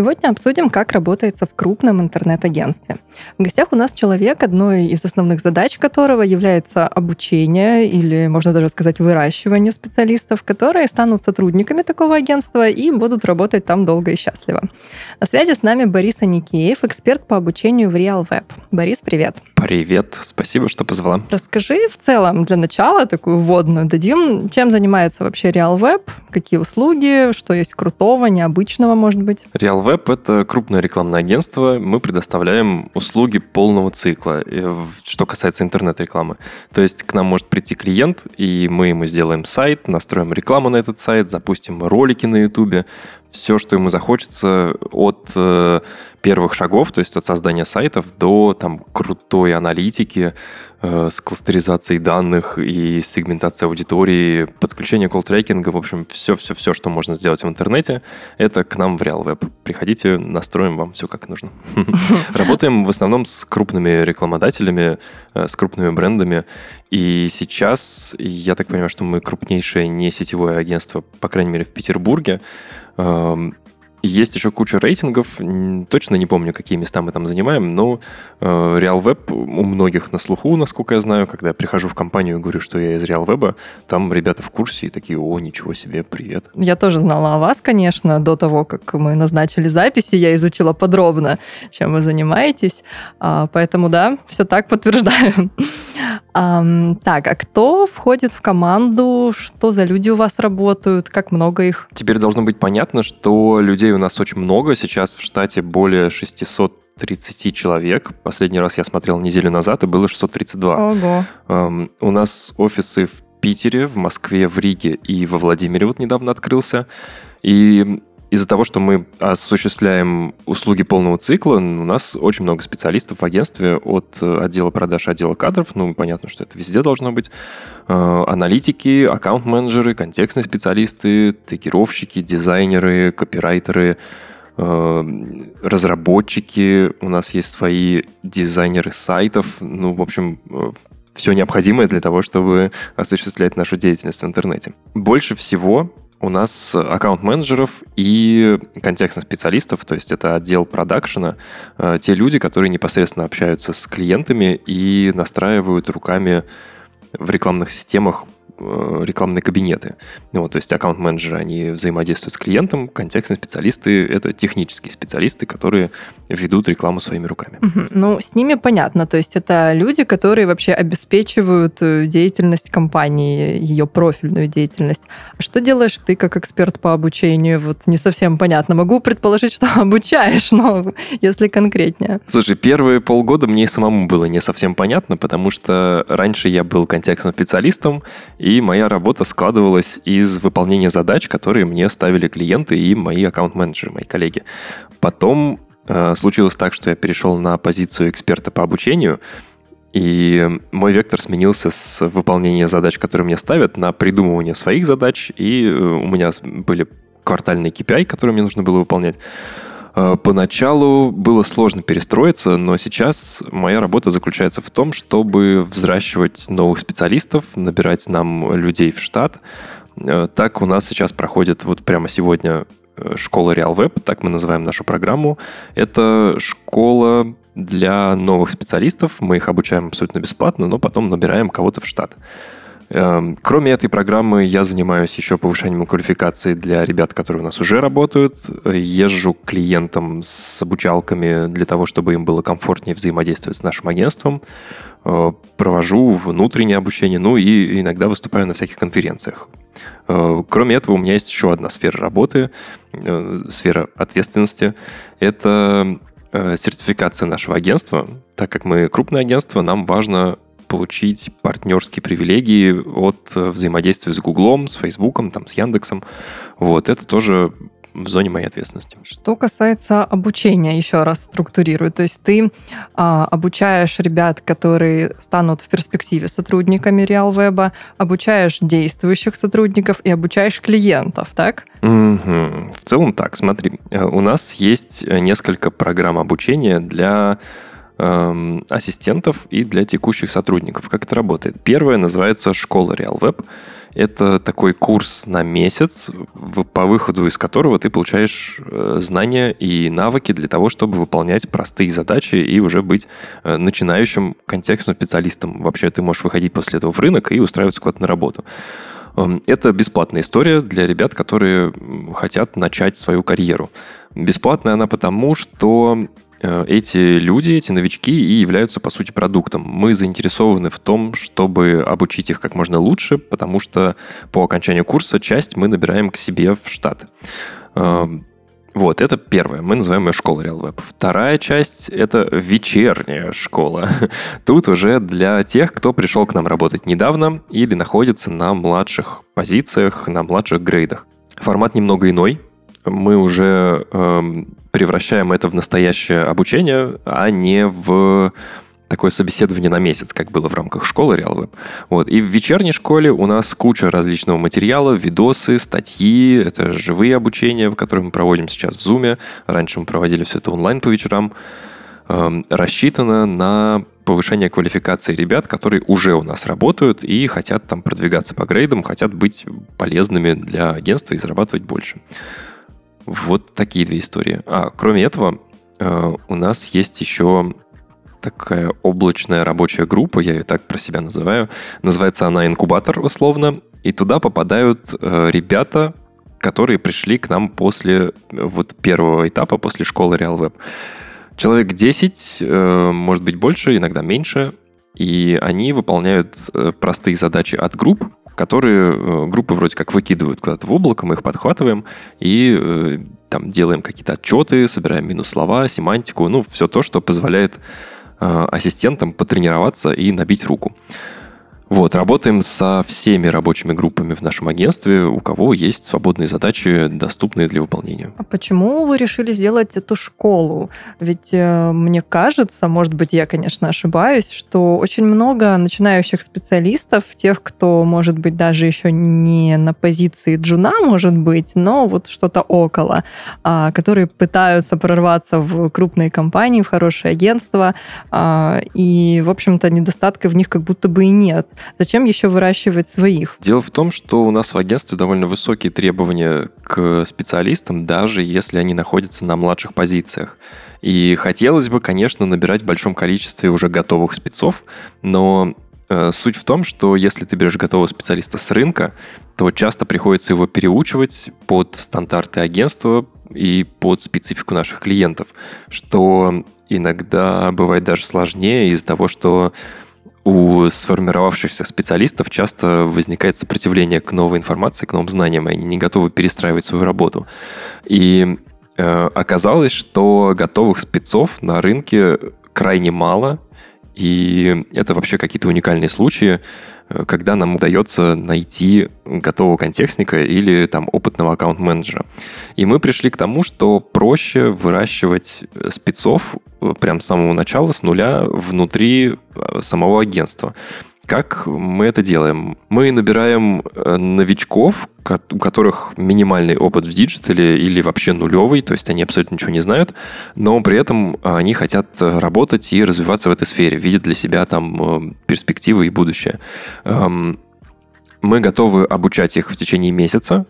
Сегодня обсудим, как работается в крупном интернет-агентстве. В гостях у нас человек, одной из основных задач которого является обучение или, можно даже сказать, выращивание специалистов, которые станут сотрудниками такого агентства и будут работать там долго и счастливо. На связи с нами Борис Аникеев, эксперт по обучению в RealWeb. Борис, привет. Привет, спасибо, что позвала. Расскажи в целом для начала такую вводную дадим, чем занимается вообще RealWeb, какие услуги, что есть крутого, необычного, может быть. RealWeb — это крупное рекламное агентство. Мы предоставляем услуги полного цикла, э, что касается интернет-рекламы. То есть к нам может прийти клиент, и мы ему сделаем сайт, настроим рекламу на этот сайт, запустим ролики на YouTube, все, что ему захочется от э, первых шагов, то есть от создания сайтов до там крутой аналитики с кластеризацией данных и сегментацией аудитории, подключение колл-трекинга, в общем, все-все-все, что можно сделать в интернете, это к нам в RealWeb. Приходите, настроим вам все как нужно. Работаем в основном с крупными рекламодателями, э, с крупными брендами, и сейчас, я так понимаю, что мы крупнейшее не сетевое агентство, по крайней мере, в Петербурге, Эм, есть еще куча рейтингов, точно не помню, какие места мы там занимаем, но э, RealWeb у многих на слуху, насколько я знаю. Когда я прихожу в компанию и говорю, что я из RealWeb, там ребята в курсе и такие, о, ничего себе, привет. Я тоже знала о вас, конечно, до того, как мы назначили записи, я изучила подробно, чем вы занимаетесь, а, поэтому да, все так подтверждаю. Так, а кто входит в команду? Что за люди у вас работают? Как много их? Теперь должно быть понятно, что людей у нас очень много. Сейчас в штате более 630 человек. Последний раз я смотрел неделю назад, и было 632. Ого. Um, у нас офисы в Питере, в Москве, в Риге и во Владимире вот недавно открылся. И из-за того, что мы осуществляем услуги полного цикла, у нас очень много специалистов в агентстве от э, отдела продаж, отдела кадров, ну, понятно, что это везде должно быть, э, аналитики, аккаунт-менеджеры, контекстные специалисты, тегировщики, дизайнеры, копирайтеры, э, разработчики, у нас есть свои дизайнеры сайтов, ну, в общем, все необходимое для того, чтобы осуществлять нашу деятельность в интернете. Больше всего у нас аккаунт-менеджеров и контекстных специалистов, то есть это отдел продакшена, э, те люди, которые непосредственно общаются с клиентами и настраивают руками в рекламных системах рекламные кабинеты. Ну, вот, то есть аккаунт-менеджеры, они взаимодействуют с клиентом, контекстные специалисты — это технические специалисты, которые ведут рекламу своими руками. Угу. Ну, с ними понятно. То есть это люди, которые вообще обеспечивают э, деятельность компании, ее профильную деятельность. А что делаешь ты как эксперт по обучению? Вот не совсем понятно. Могу предположить, что обучаешь, но если конкретнее. Слушай, первые полгода мне самому было не совсем понятно, потому что раньше я был контекстным специалистом, и и моя работа складывалась из выполнения задач, которые мне ставили клиенты и мои аккаунт-менеджеры, мои коллеги. Потом э, случилось так, что я перешел на позицию эксперта по обучению, и мой вектор сменился с выполнения задач, которые мне ставят, на придумывание своих задач, и э, у меня были квартальные KPI, которые мне нужно было выполнять. Э, поначалу было сложно перестроиться, но сейчас моя работа заключается в том, чтобы взращивать новых специалистов, набирать нам людей в штат. Э, так у нас сейчас проходит вот прямо сегодня э, школа RealWeb, так мы называем нашу программу. Это школа для новых специалистов. Мы их обучаем абсолютно бесплатно, но потом набираем кого-то в штат. Эм, кроме этой программы, я занимаюсь еще повышением квалификации для ребят, которые у нас уже работают. Езжу к клиентам с обучалками для того, чтобы им было комфортнее взаимодействовать с нашим агентством. Э, провожу внутреннее обучение, ну и иногда выступаю на всяких конференциях. Э, кроме этого, у меня есть еще одна сфера работы, э, сфера ответственности. Это сертификация нашего агентства. Так как мы крупное агентство, нам важно получить партнерские привилегии от э, взаимодействия с Гуглом, с Фейсбуком, там, с Яндексом. Вот, это тоже в зоне моей ответственности. Что касается обучения, еще раз структурирую. То есть ты а, обучаешь ребят, которые станут в перспективе сотрудниками RealWeb, обучаешь действующих сотрудников и обучаешь клиентов, так? Угу. В целом так, смотри. Э, у нас есть несколько программ обучения для эм, ассистентов и для текущих сотрудников. Как это работает? Первая называется «Школа RealWeb». Это такой курс на месяц, по выходу из которого ты получаешь э, знания и навыки для того, чтобы выполнять простые задачи и уже быть э, начинающим контекстным специалистом. Вообще ты можешь выходить после этого в рынок и устраиваться куда-то на работу. Эм, это бесплатная история для ребят, которые хотят начать свою карьеру. Бесплатная она потому, что эти люди, эти новички и являются, по сути, продуктом. Мы заинтересованы в том, чтобы обучить их как можно лучше, потому что по окончанию курса часть мы набираем к себе в штат. Э, вот, это первое. Мы называем ее школой RealWeb. Вторая часть — это вечерняя школа. Тут уже для тех, кто пришел к нам работать недавно или находится на младших позициях, на младших грейдах. Формат немного иной, мы уже э, превращаем это в настоящее обучение, а не в такое собеседование на месяц, как было в рамках школы RealWeb. Вот. И в вечерней школе у нас куча различного материала, видосы, статьи, это живые обучения, которые мы проводим сейчас в Zoom. Раньше мы проводили все это онлайн по вечерам. Эм, рассчитано на повышение квалификации ребят, которые уже у нас работают и хотят там продвигаться по грейдам, хотят быть полезными для агентства и зарабатывать больше. Вот такие две истории. А, кроме этого, э, у нас есть еще такая облачная рабочая группа, я ее так про себя называю. Называется она инкубатор условно. И туда попадают э, ребята, которые пришли к нам после вот первого этапа, после школы RealWeb. Человек 10, э, может быть больше, иногда меньше. И они выполняют простые задачи от групп, которые э, группы вроде как выкидывают куда-то в облако, мы их подхватываем и э, там делаем какие-то отчеты, собираем минус слова, семантику, ну, все то, что позволяет э, ассистентам потренироваться и набить руку. Вот, работаем со всеми рабочими группами в нашем агентстве, у кого есть свободные задачи, доступные для выполнения. А почему вы решили сделать эту школу? Ведь э, мне кажется, может быть, я, конечно, ошибаюсь, что очень много начинающих специалистов, тех, кто, может быть, даже еще не на позиции джуна, может быть, но вот что-то около, э, которые пытаются прорваться в крупные компании, в хорошее агентство, э, и, в общем-то, недостатка в них как будто бы и нет. Зачем еще выращивать своих? Дело в том, что у нас в агентстве довольно высокие требования к специалистам, даже если они находятся на младших позициях. И хотелось бы, конечно, набирать в большом количестве уже готовых спецов, но э, суть в том, что если ты берешь готового специалиста с рынка, то часто приходится его переучивать под стандарты агентства и под специфику наших клиентов, что иногда бывает даже сложнее из-за того, что у сформировавшихся специалистов часто возникает сопротивление к новой информации, к новым знаниям, и они не готовы перестраивать свою работу. И э, оказалось, что готовых спецов на рынке крайне мало, и это вообще какие-то уникальные случаи. Э, когда нам удается найти готового контекстника или там опытного аккаунт-менеджера. И мы пришли к тому, что проще выращивать спецов э, прям с самого начала, с нуля, внутри э, самого агентства. Как мы это делаем? Мы набираем э, новичков, у которых минимальный опыт в диджитале или вообще нулевый, то есть они абсолютно ничего не знают, но при этом они хотят работать и развиваться в этой сфере, видят для себя там э, перспективы и будущее. Эм, мы готовы обучать их в течение месяца,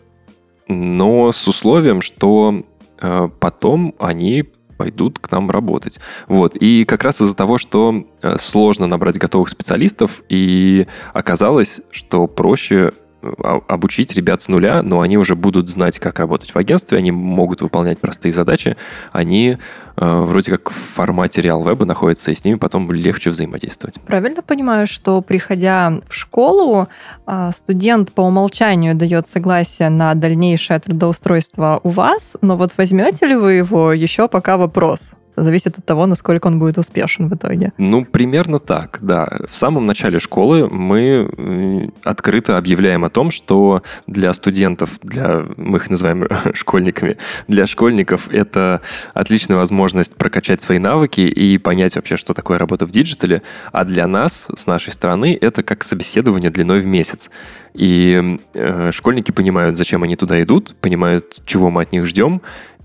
но с условием, что э, потом они пойдут к нам работать. Вот. И как раз из-за того, что э, сложно набрать готовых специалистов, и оказалось, что проще а, обучить ребят с нуля, но они уже будут знать, как работать в агентстве, они могут выполнять простые задачи, они э, вроде как в формате реал-веба находятся, и с ними потом легче взаимодействовать. Правильно понимаю, что приходя в школу, э, студент по умолчанию дает согласие на дальнейшее трудоустройство у вас, но вот возьмете ли вы его, еще пока вопрос. зависит от того, насколько он будет успешен в итоге. Ну, примерно так, да. В самом начале школы мы открыто объявляем о том, что для студентов, для мы их называем школьниками, для школьников это отличная возможность прокачать свои навыки и понять вообще, что такое работа в диджитале, а для нас, с нашей стороны, это как собеседование длиной в месяц. И э, школьники понимают, зачем они туда идут, понимают, чего мы от них ждем,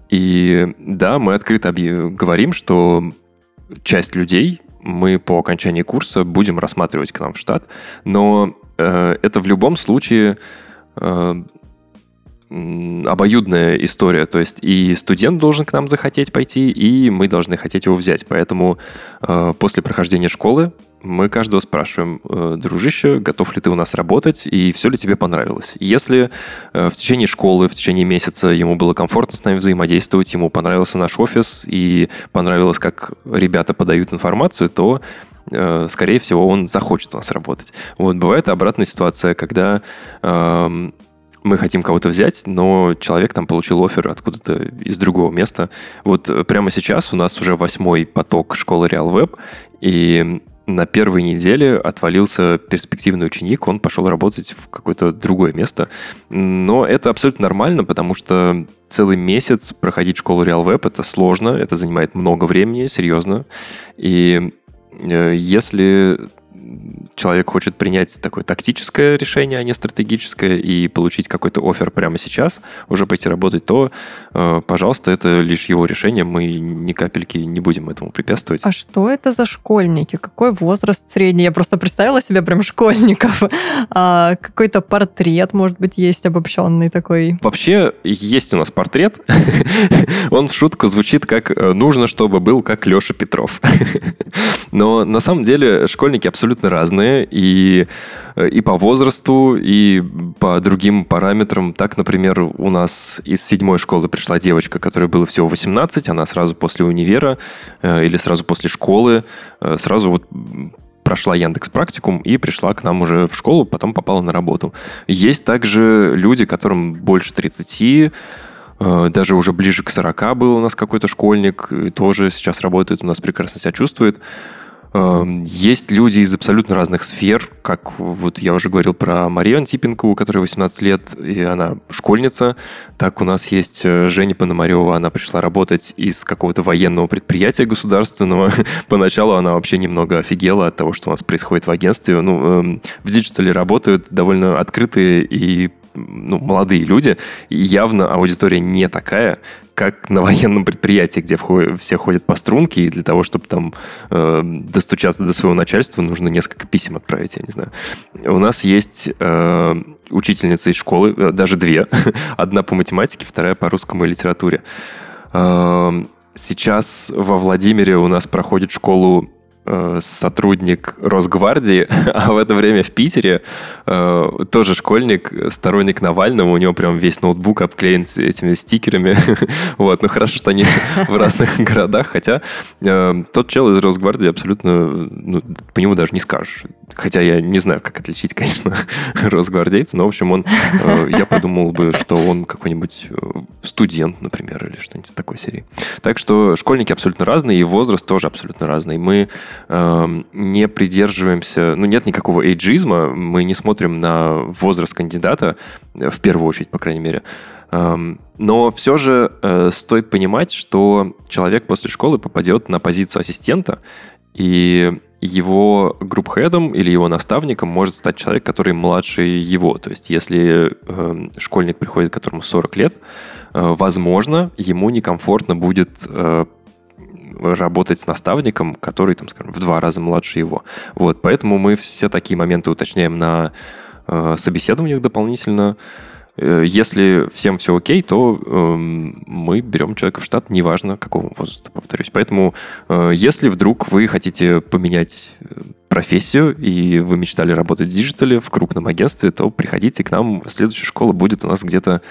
и да, мы открыто говорим, что часть людей мы по окончании курса будем рассматривать к нам в штат, но э, это в любом случае э, обоюдная история. То есть и студент должен к нам захотеть пойти, и мы должны хотеть его взять. Поэтому э, после прохождения школы мы каждого спрашиваем, э, дружище, готов ли ты у нас работать, и все ли тебе понравилось. Если э, в течение школы, в течение месяца ему было комфортно с нами взаимодействовать, ему понравился наш офис, и понравилось, как ребята подают информацию, то э, скорее всего, он захочет у нас работать. Вот бывает обратная ситуация, когда эм, мы хотим кого-то взять, но человек там получил офер откуда-то из другого места. Вот э, прямо сейчас у нас уже восьмой поток школы RealWeb, и на первой неделе отвалился перспективный ученик, он пошел работать в какое-то другое место. Но это абсолютно нормально, потому что целый месяц проходить школу RealWeb это сложно, это занимает много времени, серьезно. И э, если человек хочет принять такое тактическое решение, а не стратегическое, и получить какой-то офер прямо сейчас, уже пойти работать, то, э, пожалуйста, это лишь его решение, мы ни капельки не будем этому препятствовать. А что это за школьники? Какой возраст средний? Я просто представила себе прям школьников. А, какой-то портрет, может быть, есть обобщенный такой? Вообще, есть у нас портрет. Он в шутку звучит как э, «нужно, чтобы был как Леша Петров». Но на самом деле школьники абсолютно разные, и, и по возрасту, и по другим параметрам. Так, например, у нас из седьмой школы пришла девочка, которой было всего 18, она сразу после универа э, или сразу после школы э, сразу вот прошла Яндекс практикум и пришла к нам уже в школу, потом попала на работу. Есть также люди, которым больше 30, э, даже уже ближе к 40 был у нас какой-то школьник, тоже сейчас работает, у нас прекрасно себя чувствует. Эм, есть люди из абсолютно разных сфер, как вот я уже говорил про Марию Антипенко, которой 18 лет, и она школьница. Так у нас есть э, Женя Пономарева, она пришла работать из какого-то военного предприятия государственного. Поначалу она вообще немного офигела от того, что у нас происходит в агентстве. Ну, эм, в диджитале работают довольно открытые и ну, молодые люди, явно аудитория не такая, как на военном предприятии, где все ходят по струнке, и для того, чтобы там э, достучаться до своего начальства, нужно несколько писем отправить, я не знаю. У нас есть э, учительница из школы, э, даже две. Одна по математике, вторая по русскому и литературе. Э, сейчас во Владимире у нас проходит школу сотрудник Росгвардии, а в это время в Питере э, тоже школьник, сторонник Навального, у него прям весь ноутбук обклеен этими стикерами. вот, ну хорошо, что они в разных городах, хотя э, тот чел из Росгвардии абсолютно, ну, по нему даже не скажешь. Хотя я не знаю, как отличить, конечно, росгвардейца, но, в общем, он, э, я подумал бы, что он какой-нибудь э, студент, например, или что-нибудь из такой серии. Так что школьники абсолютно разные, и возраст тоже абсолютно разный. Мы Эм, не придерживаемся, ну, нет никакого эйджизма, мы не смотрим на возраст кандидата, э, в первую очередь, по крайней мере. Эм, но все же э, стоит понимать, что человек после школы попадет на позицию ассистента, и его группхедом или его наставником может стать человек, который младше его. То есть, если э, школьник приходит, которому 40 лет, э, возможно, ему некомфортно будет э, работать с наставником, который, там, скажем, в два раза младше его. Вот, поэтому мы все такие моменты уточняем на э, собеседованиях дополнительно. Э, если всем все окей, то э, мы берем человека в штат, неважно какого возраста, повторюсь. Поэтому, э, если вдруг вы хотите поменять э, профессию и вы мечтали работать в диджитале в крупном агентстве, то приходите к нам. Следующая школа будет у нас где-то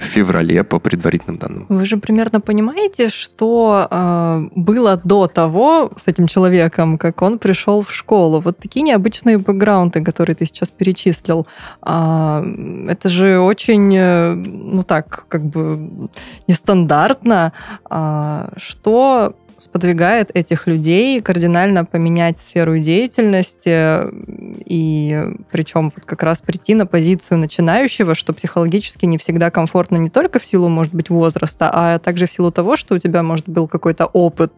в феврале по предварительным данным. Вы же примерно понимаете, что э, было до того с этим человеком, как он пришел в школу. Вот такие необычные бэкграунды, которые ты сейчас перечислил. Э, это же очень, э, ну так, как бы нестандартно. Э, что сподвигает этих людей кардинально поменять сферу деятельности и причем вот как раз прийти на позицию начинающего, что психологически не всегда комфортно не только в силу, может быть, возраста, а также в силу того, что у тебя, может, был какой-то опыт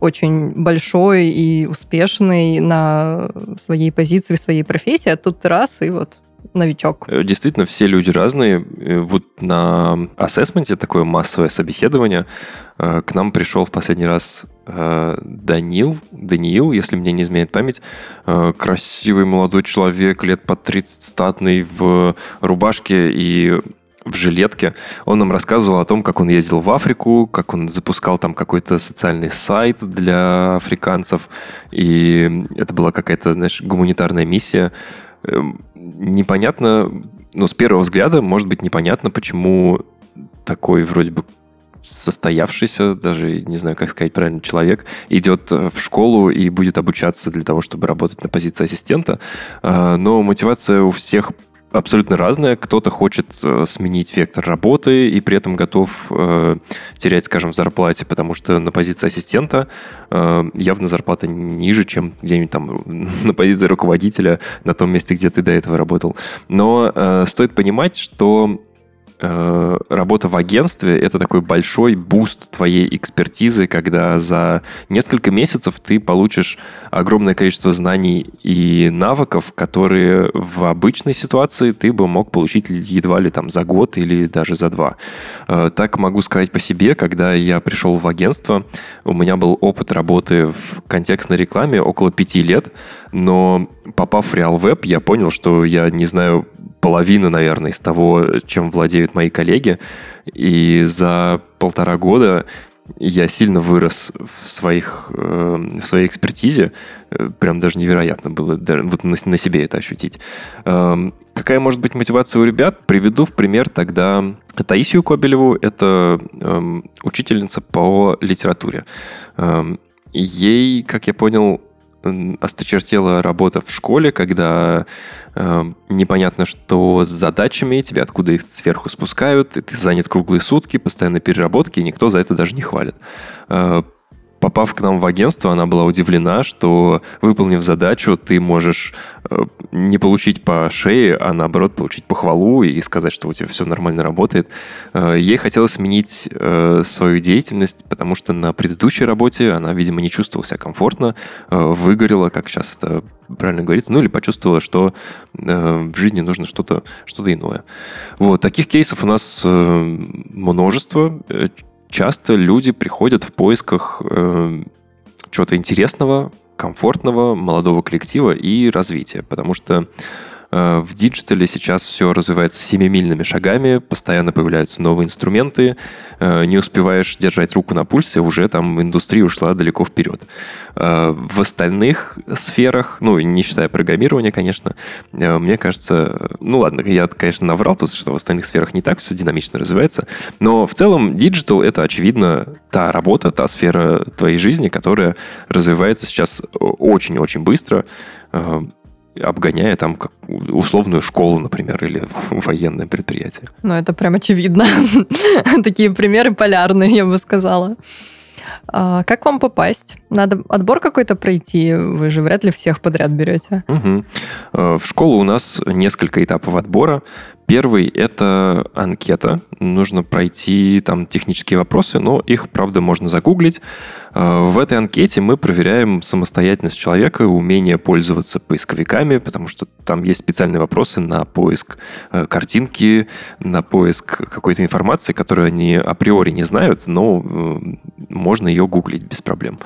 очень большой и успешный на своей позиции, своей профессии, а тут раз и вот новичок? Э, действительно, все люди разные. Э, вот на ассессменте такое массовое собеседование э, к нам пришел в последний раз Данил, Даниил, если мне не изменяет память, красивый молодой человек, лет под 30, статный, в рубашке и в жилетке. Он нам рассказывал о том, как он ездил в Африку, как он запускал там какой-то социальный сайт для африканцев. И это была какая-то, знаешь, гуманитарная миссия. Эм, непонятно, ну, с первого взгляда, может быть, непонятно, почему такой вроде бы состоявшийся, даже не знаю, как сказать правильно, человек идет э, в школу и будет обучаться для того, чтобы работать на позиции ассистента. А, но мотивация у всех абсолютно разная. Кто-то хочет э, сменить вектор работы и при этом готов э, терять, скажем, в зарплате, потому что на позиции ассистента э, явно зарплата ниже, чем где-нибудь там на позиции руководителя на том месте, где ты до этого работал. Но э, стоит понимать, что Э, работа в агентстве — это такой большой буст твоей экспертизы, когда за несколько месяцев ты получишь огромное количество знаний и навыков, которые в обычной ситуации ты бы мог получить едва ли там за год или даже за два. Э, так могу сказать по себе, когда я пришел в агентство, у меня был опыт работы в контекстной рекламе около пяти лет, но попав в RealWeb, я понял, что я не знаю половины, наверное, из того, чем владеют мои коллеги. И за полтора года я сильно вырос в, своих, э, в своей экспертизе. Э, прям даже невероятно было вот на, на себе это ощутить. Эм, какая может быть мотивация у ребят? Приведу в пример тогда Таисию Кобелеву. Это эм, учительница по литературе. Эм, ей, как я понял, осточертела работа в школе, когда э, непонятно, что с задачами, тебе откуда их сверху спускают, и ты занят круглые сутки, постоянно переработки, и никто за это даже не хвалит. Э, попав к нам в агентство, она была удивлена, что выполнив задачу, ты можешь э, не получить по шее, а наоборот получить похвалу и сказать, что у тебя все нормально работает. Э, ей хотелось сменить э, свою деятельность, потому что на предыдущей работе она, видимо, не чувствовала себя комфортно, выгорела, как сейчас это правильно говорится, ну или почувствовала, что в жизни нужно что-то что иное. Вот, таких кейсов у нас множество часто люди приходят в поисках э, чего-то интересного, комфортного, молодого коллектива и развития, потому что в диджитале сейчас все развивается семимильными шагами, постоянно появляются новые инструменты, э, не успеваешь держать руку на пульсе, уже там индустрия ушла далеко вперед. Э, в остальных сферах, ну, не считая программирования, конечно, мне кажется, ну ладно, я, конечно, наврал, то, что в остальных сферах не так все динамично развивается, но в целом диджитал — это, очевидно, та работа, та сфера твоей жизни, которая развивается сейчас очень-очень быстро, обгоняя там как условную школу, например, или военное предприятие. Ну, это прям очевидно. Такие примеры полярные, я бы сказала. А как вам попасть? Надо отбор какой-то пройти? Вы же вряд ли всех подряд берете. Угу. В школу у нас несколько этапов отбора. Первый – это анкета. Нужно пройти там технические вопросы, но их, правда, можно загуглить. Э, в этой анкете мы проверяем самостоятельность человека, умение пользоваться поисковиками, потому что там есть специальные вопросы на поиск э, картинки, на поиск какой-то информации, которую они априори не знают, но э, можно ее гуглить без проблем.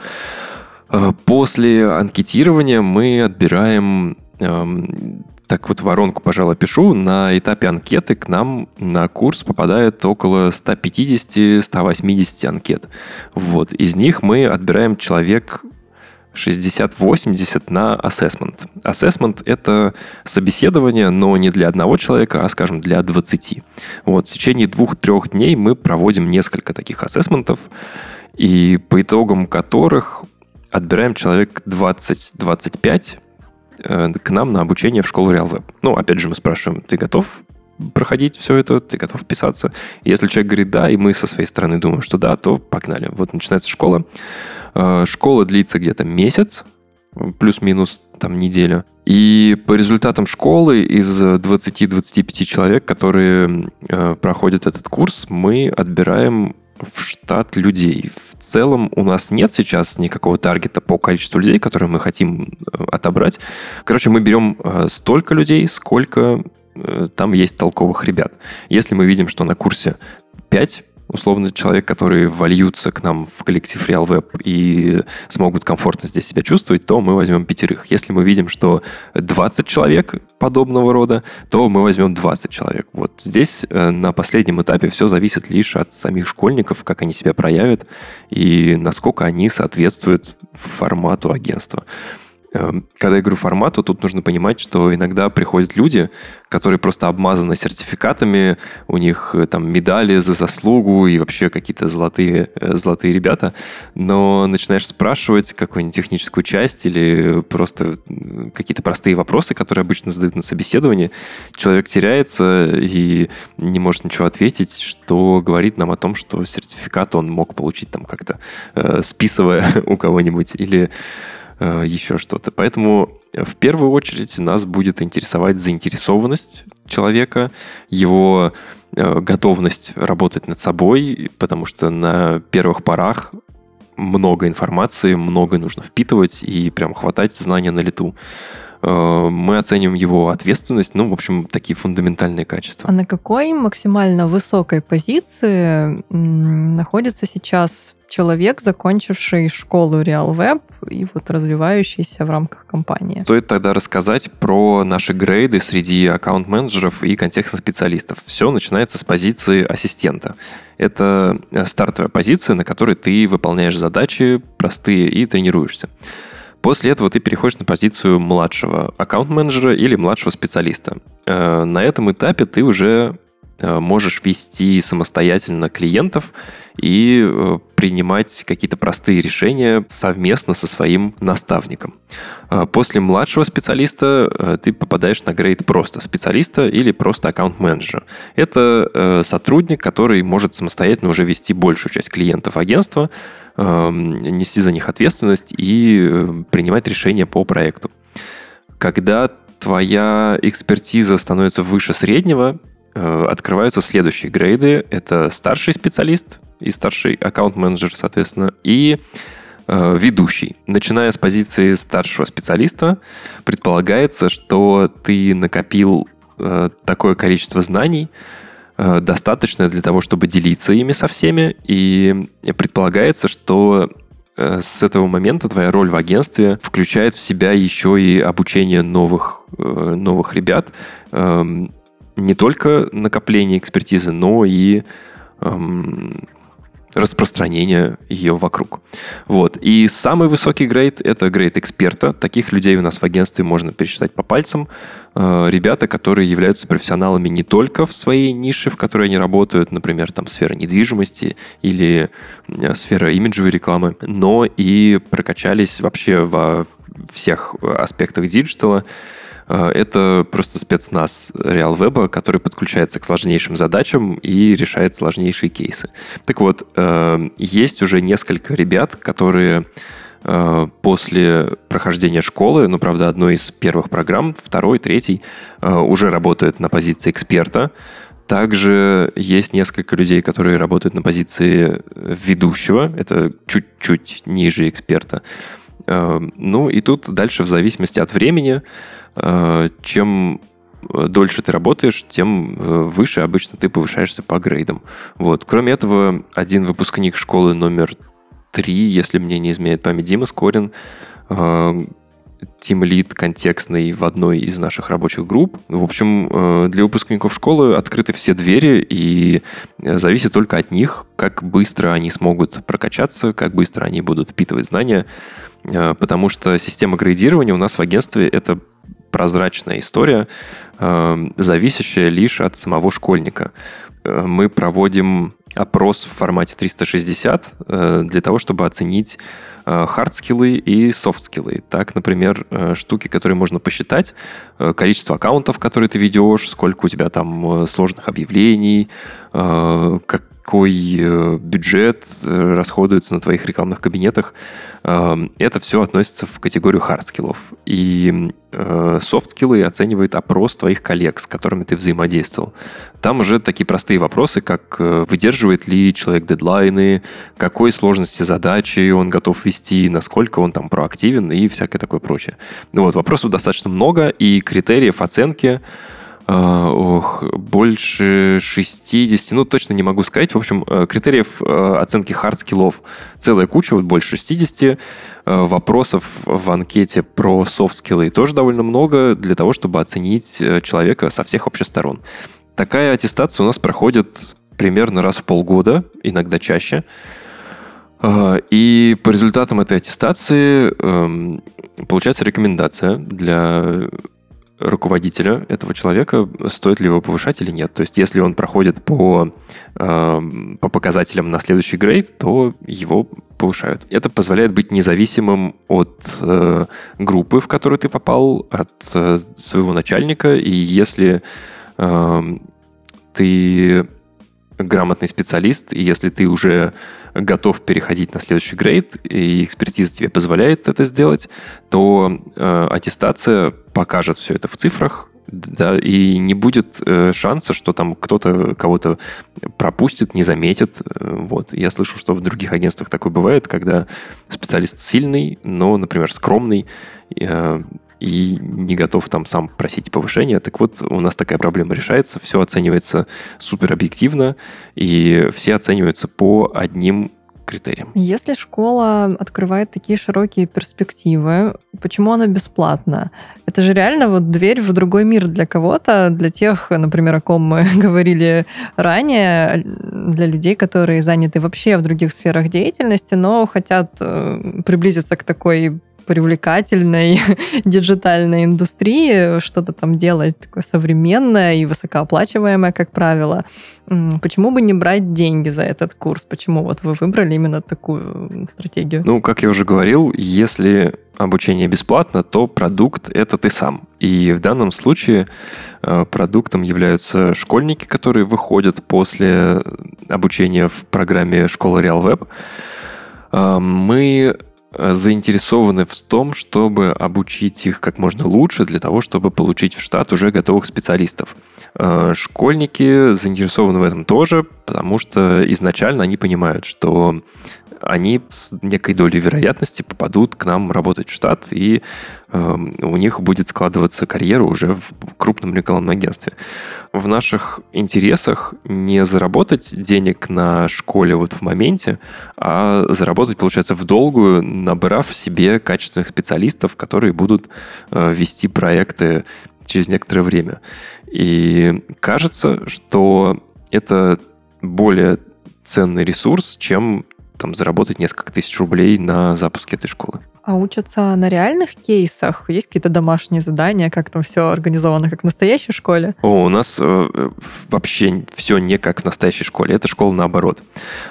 После анкетирования мы отбираем эм, так вот, воронку, пожалуй, пишу. На этапе анкеты к нам на курс попадает около 150-180 анкет. Вот. Из них мы отбираем человек 60-80 на assessment. Assessment — это собеседование, но не для одного человека, а, скажем, для 20. Вот, в течение двух-трех дней мы проводим несколько таких ассессментов, и по итогам которых отбираем человек 20-25 э, к нам на обучение в школу RealWeb. Ну, опять же, мы спрашиваем, ты готов проходить все это, ты готов вписаться? Если человек говорит да, и мы со своей стороны думаем, что да, то погнали. Вот начинается школа. Э, школа длится где-то месяц, плюс-минус там неделя. И по результатам школы из 20-25 человек, которые э, проходят этот курс, мы отбираем в штат людей. В целом у нас нет сейчас никакого таргета по количеству людей, которые мы хотим э, отобрать. Короче, мы берем столько людей, сколько там есть толковых ребят. Если мы видим, что на курсе 5 условно человек, которые вольются к нам в коллектив RealWeb и смогут комфортно здесь себя чувствовать, то мы возьмем пятерых. Если мы видим, что 20 человек подобного рода, то мы возьмем 20 человек. Вот здесь э, на последнем этапе все зависит лишь от самих школьников, как они себя проявят и насколько они соответствуют формату агентства. Эм, когда я говорю формату, тут нужно понимать, что иногда приходят люди, которые просто обмазаны сертификатами, у них э, там медали за заслугу и вообще какие-то золотые, э, золотые ребята, но начинаешь спрашивать какую-нибудь техническую часть или просто какие-то простые вопросы, которые обычно задают на собеседовании, человек теряется и не может ничего ответить, что говорит нам о том, что сертификат он мог получить там как-то э, списывая у кого-нибудь или Э, еще что-то. Поэтому э, в первую очередь нас будет интересовать заинтересованность человека, его э, готовность работать над собой, потому что на первых порах много информации, много нужно впитывать и прям хватать знания на лету. Мы оценим его ответственность, ну, в общем, такие фундаментальные качества. А на какой максимально высокой позиции находится сейчас человек, закончивший школу RealWeb и вот развивающийся в рамках компании. Стоит тогда рассказать про наши грейды среди аккаунт-менеджеров и контекстных специалистов. Все начинается с позиции ассистента. Это э, стартовая позиция, на которой ты выполняешь задачи простые и тренируешься. После этого ты переходишь на позицию младшего аккаунт-менеджера или младшего специалиста. Э, на этом этапе ты уже Э, можешь вести самостоятельно клиентов и э, принимать какие-то простые решения совместно со своим наставником. После младшего специалиста ты попадаешь на грейд просто специалиста или просто аккаунт-менеджера. Это сотрудник, который может самостоятельно уже вести большую часть клиентов агентства, нести за них ответственность и принимать решения по проекту. Когда твоя экспертиза становится выше среднего, Э, открываются следующие грейды. Это старший специалист и старший аккаунт-менеджер, соответственно, и э, ведущий. Начиная с позиции старшего специалиста, предполагается, что ты накопил э, такое количество знаний, достаточное для того, чтобы делиться ими со всеми, и предполагается, что с этого момента твоя роль в агентстве включает в себя еще и обучение новых, новых ребят, эм, не только накопление экспертизы, но и распространение ее вокруг. Вот. И самый высокий грейд — это грейд эксперта. Таких людей у нас в агентстве можно пересчитать по пальцам. Э, ребята, которые являются профессионалами не только в своей нише, в которой они работают, например, там сфера недвижимости или э, сфера имиджевой рекламы, но и прокачались вообще во всех аспектах диджитала, это просто спецназ RealWeb, который подключается к сложнейшим задачам и решает сложнейшие кейсы. Так вот, э, есть уже несколько ребят, которые э, после прохождения школы, ну, правда, одной из первых программ, второй, третий, уже работают на позиции эксперта. Также есть несколько людей, которые работают на позиции ведущего, это чуть-чуть ниже эксперта. Ну и тут дальше в зависимости от времени Э, чем э, дольше ты работаешь, тем э, выше обычно ты повышаешься по грейдам. Вот. Кроме этого, один выпускник школы номер три, если мне не изменяет память, Дима Скорин, тим-лид контекстный в одной из наших рабочих групп. В общем, для выпускников школы открыты все двери, и зависит только от них, как быстро они смогут прокачаться, как быстро они будут впитывать знания. э, потому что система градирования у нас в агентстве это прозрачная история, э, зависящая лишь от самого школьника. Э, мы проводим опрос в формате 360 э, для того, чтобы оценить хардскиллы и софтскиллы. Так, например, штуки, которые можно посчитать, количество аккаунтов, которые ты ведешь, сколько у тебя там сложных объявлений, как, какой э, бюджет э, расходуется на твоих рекламных кабинетах, эм, это все относится в категорию хардскиллов. И софт-скиллы э, оценивает опрос твоих коллег, с которыми ты взаимодействовал. Там уже такие простые вопросы, как выдерживает ли человек дедлайны, какой сложности задачи он готов вести, насколько он там проактивен и всякое такое прочее. Ну вот, вопросов достаточно много, и критериев оценки ох, больше 60, ну, точно не могу сказать. В общем, э, критериев э, оценки хард-скиллов целая куча, вот больше 60. Э, вопросов в анкете про софт-скиллы тоже довольно много для того, чтобы оценить человека со всех общих сторон. Такая аттестация у нас проходит примерно раз в полгода, иногда чаще. И по результатам этой аттестации эм, получается рекомендация для руководителя этого человека, стоит ли его повышать или нет. То есть, если он проходит по, э, по показателям на следующий грейд, то его повышают. Это позволяет быть независимым от э, группы, в которую ты попал, от э, своего начальника. И если э, ты грамотный специалист, и если ты уже готов переходить на следующий грейд, и экспертиза тебе позволяет это сделать, то э, аттестация покажет все это в цифрах, да, и не будет э, шанса, что там кто-то кого-то пропустит, не заметит. Э, вот. Я слышу, что в других агентствах такое бывает, когда специалист сильный, но, например, скромный, э, и не готов там сам просить повышения. Так вот, у нас такая проблема решается, все оценивается супер объективно, и все оцениваются по одним критериям. Если школа открывает такие широкие перспективы, почему она бесплатна? Это же реально вот дверь в другой мир для кого-то, для тех, например, о ком мы говорили ранее, для людей, которые заняты вообще в других сферах деятельности, но хотят э, приблизиться к такой привлекательной диджитальной индустрии, что-то там делать такое современное и высокооплачиваемое, как правило. Почему бы не брать деньги за этот курс? Почему вот вы выбрали именно такую стратегию? Ну, как я уже говорил, если обучение бесплатно, то продукт — это ты сам. И в данном случае э, продуктом являются школьники, которые выходят после обучения в программе «Школа RealWeb». Э, мы заинтересованы в том, чтобы обучить их как можно лучше для того, чтобы получить в штат уже готовых специалистов. Э, школьники заинтересованы в этом тоже, потому что изначально они понимают, что они с некой долей вероятности попадут к нам работать в штат, и э, у них будет складываться карьера уже в крупном рекламном агентстве. В наших интересах не заработать денег на школе вот в моменте, а заработать, получается, в долгую, набрав себе качественных специалистов, которые будут э, вести проекты через некоторое время. И кажется, что это более ценный ресурс, чем там, заработать несколько тысяч рублей на запуске этой школы. А учатся на реальных кейсах? Есть какие-то домашние задания, как там все организовано, как в настоящей школе? О, у нас э, вообще все не как в настоящей школе. Это школа наоборот.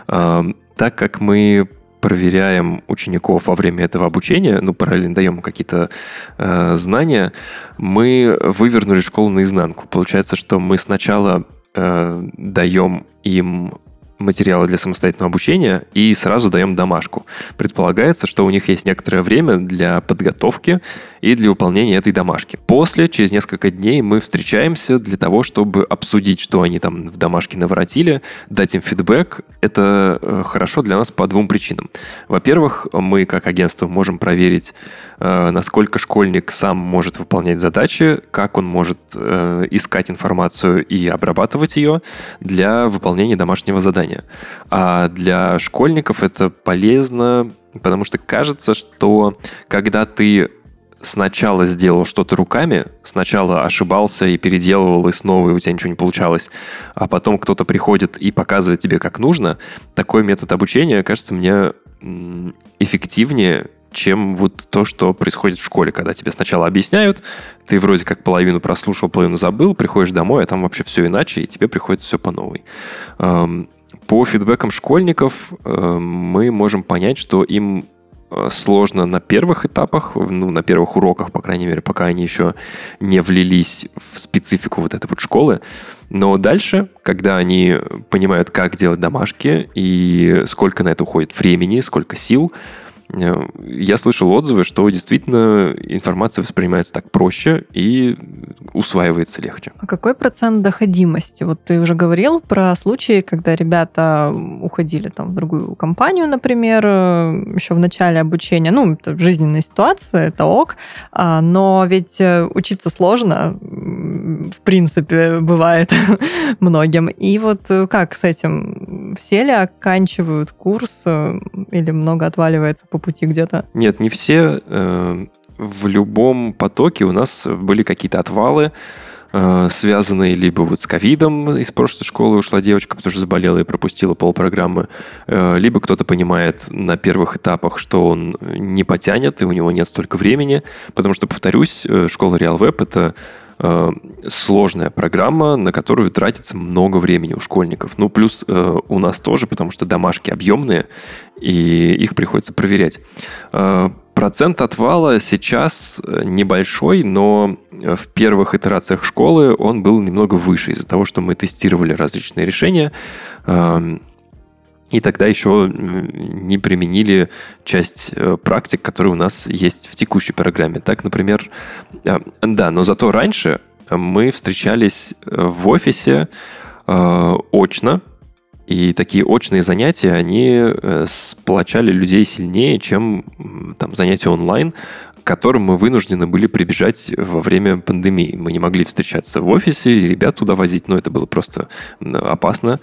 Э, так как мы проверяем учеников во время этого обучения, ну, параллельно даем какие-то э, знания, мы вывернули школу наизнанку. Получается, что мы сначала э, даем им материалы для самостоятельного обучения и сразу даем домашку. Предполагается, что у них есть некоторое время для подготовки и для выполнения этой домашки. После, через несколько дней, мы встречаемся для того, чтобы обсудить, что они там в домашке наворотили, дать им фидбэк. Это э, хорошо для нас по двум причинам. Во-первых, мы как агентство можем проверить, э, насколько школьник сам может выполнять задачи, как он может э, искать информацию и обрабатывать ее для выполнения домашнего задания. А для школьников это полезно, потому что кажется, что когда ты сначала сделал что-то руками, сначала ошибался и переделывал, и снова и у тебя ничего не получалось, а потом кто-то приходит и показывает тебе, как нужно, такой метод обучения кажется мне эффективнее, чем вот то, что происходит в школе, когда тебе сначала объясняют, ты вроде как половину прослушал, половину забыл, приходишь домой, а там вообще все иначе, и тебе приходится все по новой. По фидбэкам школьников эм, мы можем понять, что им э, сложно на первых этапах, ну, на первых уроках, по крайней мере, пока они еще не влились в специфику вот этой вот школы. Но дальше, когда они понимают, как делать домашки и сколько на это уходит времени, сколько сил, Э, я слышал отзывы, что действительно информация воспринимается так проще и усваивается легче. А какой процент доходимости? Вот ты уже говорил про случаи, когда ребята уходили там в другую компанию, например, э, еще в начале обучения. Ну, это жизненная ситуация, это ок. А, но ведь э, учиться сложно, в принципе, бывает многим. И вот как с этим? Все ли оканчивают курс или много отваливается по пути где-то? Нет, не все. Э, в любом потоке у нас были какие-то отвалы, э, связанные либо вот с ковидом, из прошлой школы ушла девочка, потому что заболела и пропустила полпрограммы, э, либо кто-то понимает на первых этапах, что он не потянет, и у него нет столько времени, потому что, повторюсь, школа Real Web — это сложная программа, на которую тратится много времени у школьников. Ну, плюс у нас тоже, потому что домашки объемные, и их приходится проверять. Э, процент отвала сейчас э, небольшой, но в первых итерациях школы он был немного выше из-за того, что мы тестировали различные решения. Эм, и тогда еще не применили часть э, практик, которые у нас есть в текущей программе. Так, например, да, но зато раньше мы встречались в офисе очно, и такие очные занятия, они э, сплочали людей сильнее, чем там, занятия онлайн, к которым мы вынуждены были прибежать во время пандемии. Мы не могли встречаться в офисе и ребят туда возить, но это было просто опасно.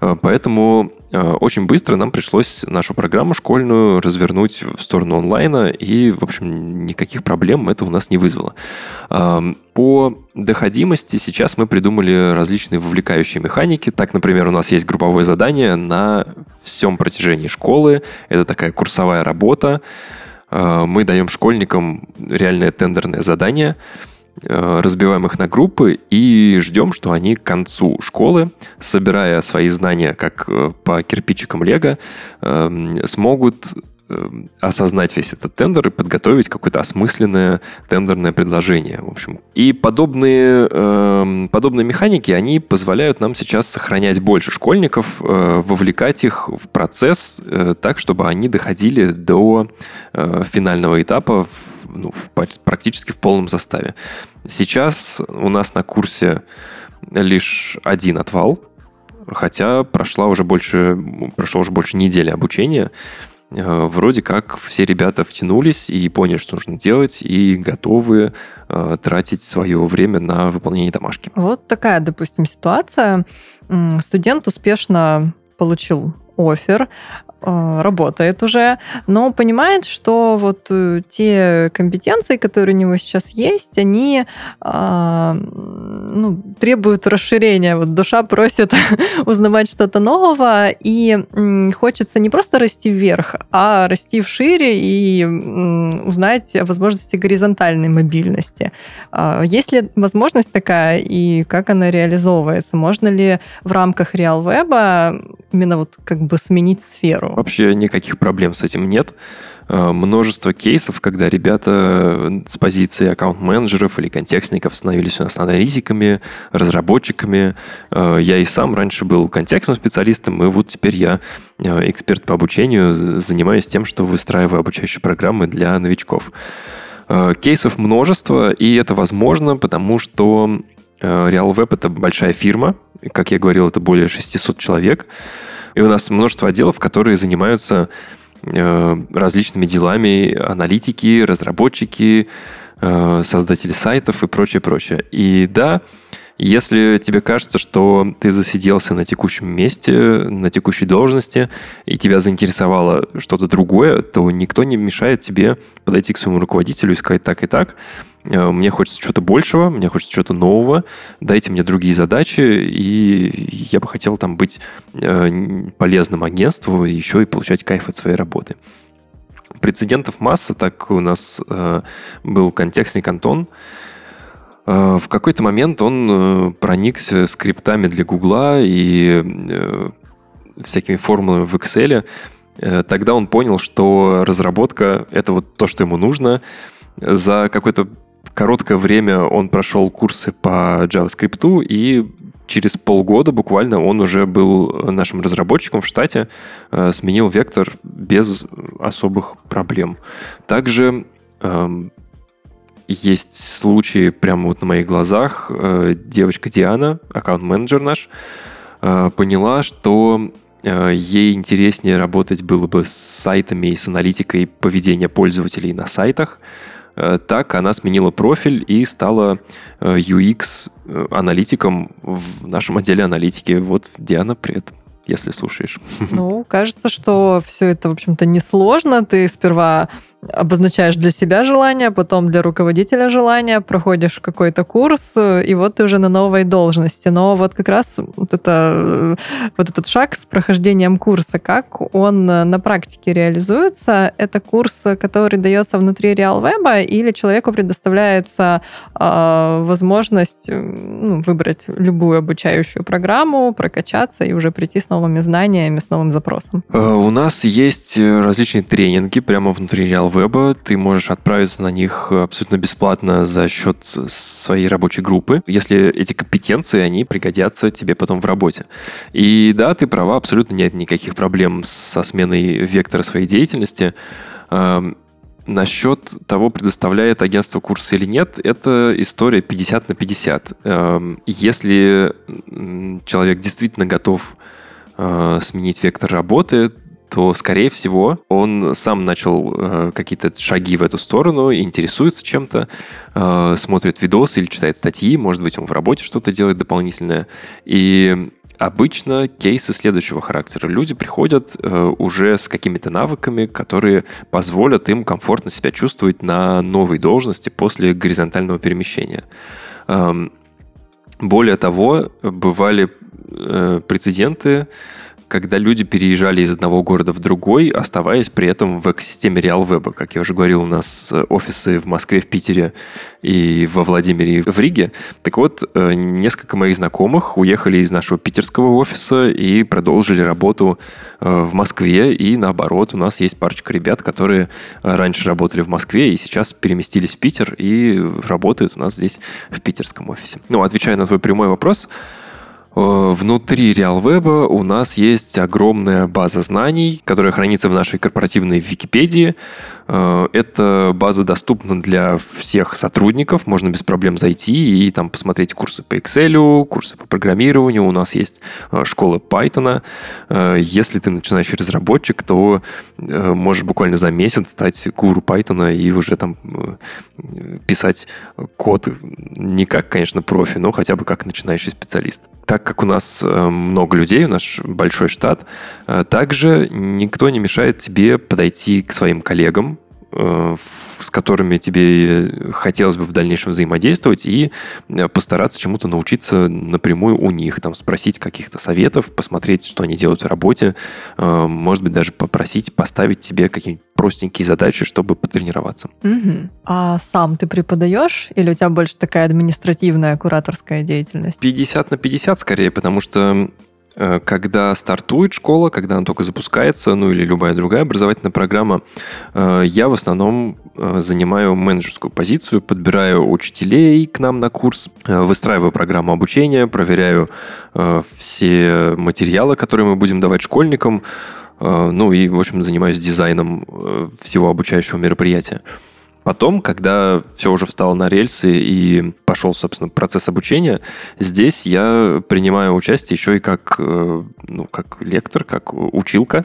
Э, поэтому э, очень быстро нам пришлось нашу программу школьную развернуть в сторону онлайна, и, в общем, никаких проблем это у нас не вызвало. По доходимости сейчас мы придумали различные вовлекающие механики. Так, например, у нас есть групповое задание на всем протяжении школы. Это такая курсовая работа. Э, мы даем школьникам реальное тендерное задание, разбиваем их на группы и ждем, что они к концу школы, собирая свои знания как э, по кирпичикам Лего, смогут Эм, осознать весь этот тендер и подготовить какое-то осмысленное тендерное предложение. В общем. И подобные, э, подобные механики, они позволяют нам сейчас сохранять больше школьников, э, вовлекать их в процесс э, так, чтобы они доходили до э, финального этапа ну, в, практически в полном составе. Сейчас у нас на курсе лишь один отвал, хотя прошла уже больше, прошло уже больше недели обучения. Э, вроде как все ребята втянулись и поняли, что нужно делать, и готовы э, тратить свое время на выполнение домашки. Вот такая, допустим, ситуация. Студент успешно получил офер, работает уже, но понимает, что вот э, те компетенции, которые у него сейчас есть, они э, ну, требуют расширения. Вот душа просит узнавать что-то нового, и хочется не просто расти вверх, а расти вшире и узнать о возможности горизонтальной мобильности. Есть ли возможность такая, и как она реализовывается? Можно ли в рамках RealWeb именно вот как бы сменить сферу? Вообще никаких проблем с этим нет. Э, множество кейсов, когда ребята с позиции аккаунт-менеджеров или контекстников становились у нас аналитиками, разработчиками. Э, я и сам раньше был контекстным специалистом, и вот теперь я э, эксперт по обучению, занимаюсь тем, что выстраиваю обучающие программы для новичков. Кейсов множество, и это возможно, потому что RealWeb — это большая фирма, как я говорил, это более 600 человек, и у нас множество отделов, которые занимаются э, различными делами, аналитики, разработчики, э, создатели сайтов и прочее, прочее. И да, если тебе кажется, что ты засиделся на текущем месте, на текущей должности, и тебя заинтересовало что-то другое, то никто не мешает тебе подойти к своему руководителю и сказать так и так. Э, мне хочется чего-то большего, мне хочется чего-то нового, дайте мне другие задачи, и я бы хотел там быть э, полезным агентству, еще и получать кайф от своей работы. прецедентов масса, так у нас э, был контекстник Антон. Э, в какой-то момент он э, проникся скриптами для Гугла и э, всякими формулами в Excel. Тогда он понял, что разработка — это вот то, что ему нужно. За какое-то короткое время он прошел курсы по JavaScript, и через полгода буквально он уже был нашим разработчиком в штате, сменил вектор без особых проблем. Также эм, есть случаи прямо вот на моих глазах. Э, девочка Диана, аккаунт-менеджер наш, э, поняла, что ей интереснее работать было бы с сайтами и с аналитикой поведения пользователей на сайтах – Э, так она сменила профиль и стала UX-аналитиком э, в нашем отделе аналитики. Вот, Диана, привет если слушаешь. Ну, кажется, что все это, в общем-то, несложно. Ты сперва обозначаешь для себя желание, потом для руководителя желание, проходишь какой-то курс, и вот ты уже на новой должности. Но вот как раз вот, это, вот этот шаг с прохождением курса, как он на практике реализуется, это курс, который дается внутри RealWeb, или человеку предоставляется э, возможность ну, выбрать любую обучающую программу, прокачаться и уже прийти с новыми знаниями, с новым запросом? Э, у нас есть различные тренинги прямо внутри RealWeb, веба, ты можешь отправиться на них абсолютно бесплатно за счет своей рабочей группы, если эти компетенции, они пригодятся тебе потом в работе. И да, ты права, абсолютно нет никаких проблем со сменой вектора своей деятельности. Эм, насчет того, предоставляет агентство курсы или нет, это история 50 на 50. Эм, если человек действительно готов э, сменить вектор работы, то, скорее всего, он сам начал э, какие-то шаги в эту сторону, интересуется чем-то, э, смотрит видосы или читает статьи, может быть, он в работе что-то делает дополнительное. И обычно кейсы следующего характера. Люди приходят э, уже с какими-то навыками, которые позволят им комфортно себя чувствовать на новой должности после горизонтального перемещения. Эм, более того, бывали э, прецеденты, когда люди переезжали из одного города в другой, оставаясь при этом в экосистеме RealWeb. Как я уже говорил, у нас офисы в Москве, в Питере и во Владимире, и в Риге. Так вот, э, несколько моих знакомых уехали из нашего питерского офиса и продолжили работу э, в Москве. И наоборот, у нас есть парочка ребят, которые раньше работали в Москве и сейчас переместились в Питер и работают у нас здесь в питерском офисе. Ну, отвечая на твой прямой вопрос, Э, внутри RealWeb у нас есть огромная база знаний, которая хранится в нашей корпоративной Википедии. Э, эта база доступна для всех сотрудников, можно без проблем зайти и там посмотреть курсы по Excel, курсы по программированию. У нас есть э, школа Python. Если ты начинающий разработчик, то можешь буквально за месяц стать гуру Python и уже там писать код не как, конечно, профи, но хотя бы как начинающий специалист так как у нас э, много людей, у нас большой штат, э, также никто не мешает тебе подойти к своим коллегам, э, с которыми тебе хотелось бы в дальнейшем взаимодействовать и постараться чему-то научиться напрямую у них, там спросить каких-то советов, посмотреть, что они делают в работе, может быть, даже попросить поставить тебе какие-нибудь простенькие задачи, чтобы потренироваться. Угу. А сам ты преподаешь или у тебя больше такая административная кураторская деятельность? 50 на 50 скорее, потому что Э, когда стартует школа, когда она только запускается, ну или любая другая образовательная программа, э, я в основном э, занимаю менеджерскую позицию, подбираю учителей к нам на курс, выстраиваю программу обучения, проверяю все материалы, которые мы будем давать школьникам, ну и, в общем, занимаюсь дизайном всего обучающего мероприятия. Потом, когда все уже встало на рельсы и пошел, собственно, процесс обучения, здесь я принимаю участие еще и как, э, ну, как лектор, как училка.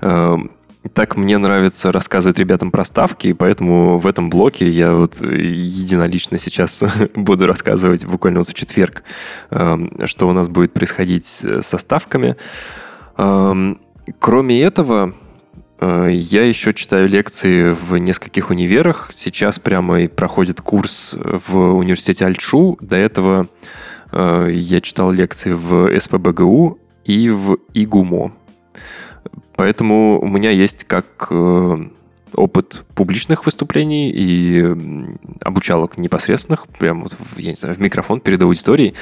Э, так мне нравится рассказывать ребятам про ставки, и поэтому в этом блоке я вот единолично сейчас буду рассказывать буквально вот в четверг, э, что у нас будет происходить со ставками. Кроме этого, я еще читаю лекции в нескольких универах. Сейчас прямо и проходит курс в университете Альчу. До этого э, я читал лекции в СПБГУ и в ИГУМО. Поэтому у меня есть как э, опыт публичных выступлений и обучалок непосредственных, прямо вот, в, я не знаю, в микрофон перед аудиторией,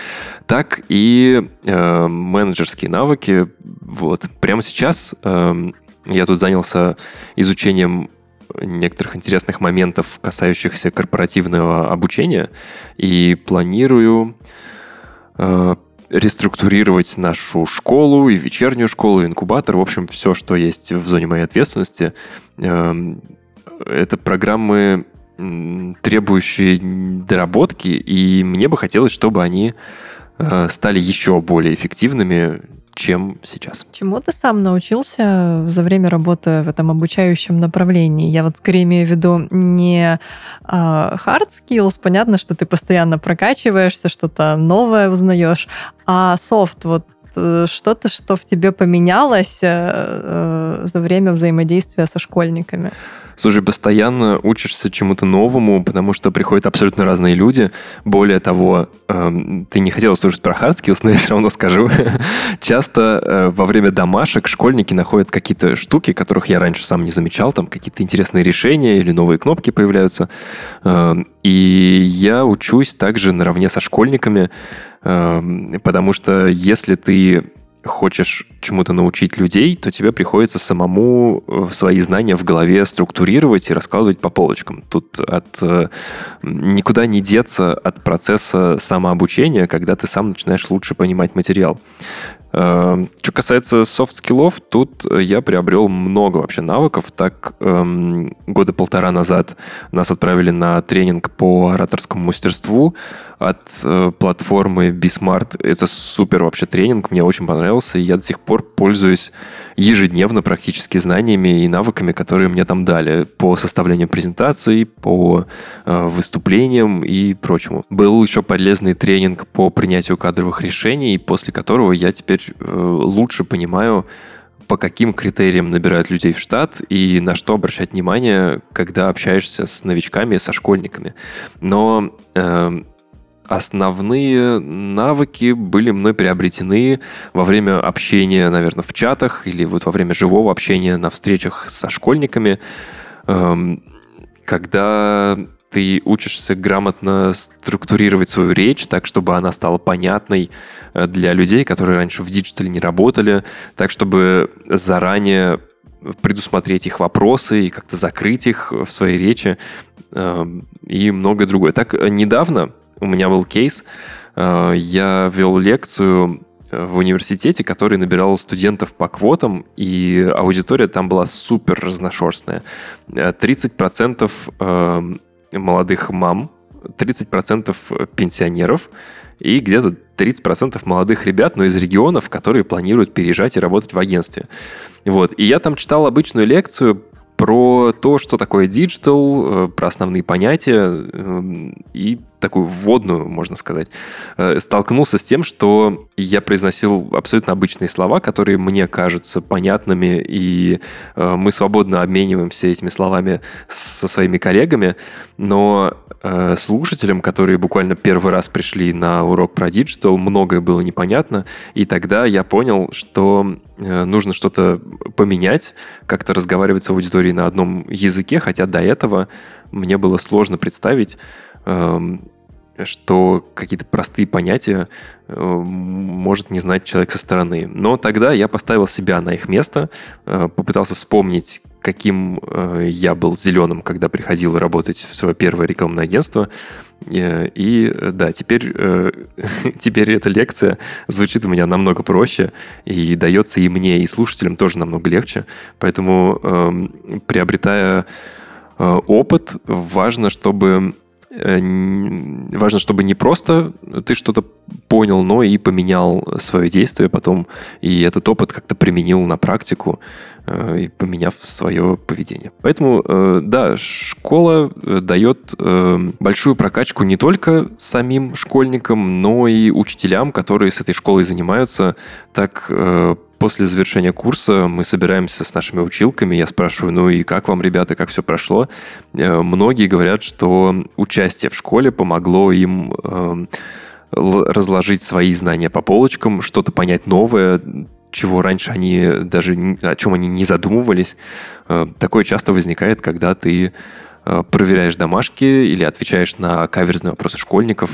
так и э, менеджерские навыки. Вот. Прямо сейчас э, я тут занялся изучением некоторых интересных моментов, касающихся корпоративного обучения, и планирую э, реструктурировать нашу школу и вечернюю школу, и инкубатор, в общем, все, что есть в зоне моей ответственности. Эм, это программы, требующие доработки, и мне бы хотелось, чтобы они э, стали еще более эффективными, чем сейчас. Чему ты сам научился за время работы в этом обучающем направлении? Я вот скорее имею в виду не uh, hard skills, понятно, что ты постоянно прокачиваешься, что-то новое узнаешь, а soft, вот э, что-то, что в тебе поменялось э, за время взаимодействия со школьниками? Слушай, постоянно учишься чему-то новому, потому что приходят абсолютно разные люди. Более того, э, ты не хотел слушать про skills, но я все равно скажу. Часто э, во время домашек школьники находят какие-то штуки, которых я раньше сам не замечал, там какие-то интересные решения или новые кнопки появляются. Э, и я учусь также наравне со школьниками, э, потому что если ты хочешь чему-то научить людей, то тебе приходится самому э, свои знания в голове структурировать и раскладывать по полочкам. Тут от э, никуда не деться от процесса самообучения, когда ты сам начинаешь лучше понимать материал. Э, что касается софт-скиллов, тут я приобрел много вообще навыков. Так, эм, года полтора назад нас отправили на тренинг по ораторскому мастерству от э, платформы Bismart. Это супер вообще тренинг, мне очень понравился, и я до сих пор пользуюсь ежедневно практически знаниями и навыками, которые мне там дали по составлению презентаций, по э, выступлениям и прочему. Был еще полезный тренинг по принятию кадровых решений, после которого я теперь э, лучше понимаю, по каким критериям набирают людей в штат и на что обращать внимание, когда общаешься с новичками, со школьниками. Но э, основные навыки были мной приобретены во время общения, наверное, в чатах или вот во время живого общения на встречах со школьниками, эм, когда ты учишься грамотно структурировать свою речь так, чтобы она стала понятной э, для людей, которые раньше в диджитале не работали, так, чтобы заранее предусмотреть их вопросы и как-то закрыть их в своей речи эм, и многое другое. Так, э, недавно у меня был кейс. Э, я вел лекцию э, в университете, который набирал студентов по квотам, и аудитория там была супер разношерстная. 30% э, молодых мам, 30% пенсионеров и где-то 30% молодых ребят, но из регионов, которые планируют переезжать и работать в агентстве. Вот. И я там читал обычную лекцию про то, что такое диджитал, про основные понятия и такую вводную, можно сказать, э, столкнулся с тем, что я произносил абсолютно обычные слова, которые мне кажутся понятными, и э, мы свободно обмениваемся этими словами со своими коллегами, но э, слушателям, которые буквально первый раз пришли на урок про диджитал, многое было непонятно, и тогда я понял, что нужно что-то поменять, как-то разговаривать с аудиторией на одном языке, хотя до этого мне было сложно представить, эм, что какие-то простые понятия э, может не знать человек со стороны. Но тогда я поставил себя на их место, э, попытался вспомнить, каким э, я был зеленым, когда приходил работать в свое первое рекламное агентство. И да, теперь, теперь эта лекция звучит у меня намного проще и дается и мне, и слушателям тоже намного легче. Поэтому, эм, приобретая опыт, важно, чтобы Э, важно, чтобы не просто ты что-то понял, но и поменял свое действие потом, и этот опыт как-то применил на практику, э, и поменяв свое поведение. Поэтому, э, да, школа дает большую прокачку не только самим школьникам, но и учителям, которые с этой школой занимаются. Так после завершения курса мы собираемся с нашими училками, я спрашиваю, ну и как вам, ребята, как все прошло? Э, многие говорят, что участие в школе помогло им эм, разложить свои знания по полочкам, что-то понять новое, чего раньше они даже, о чем они не задумывались. Э, такое часто возникает, когда ты э, проверяешь домашки или отвечаешь на каверзные вопросы школьников.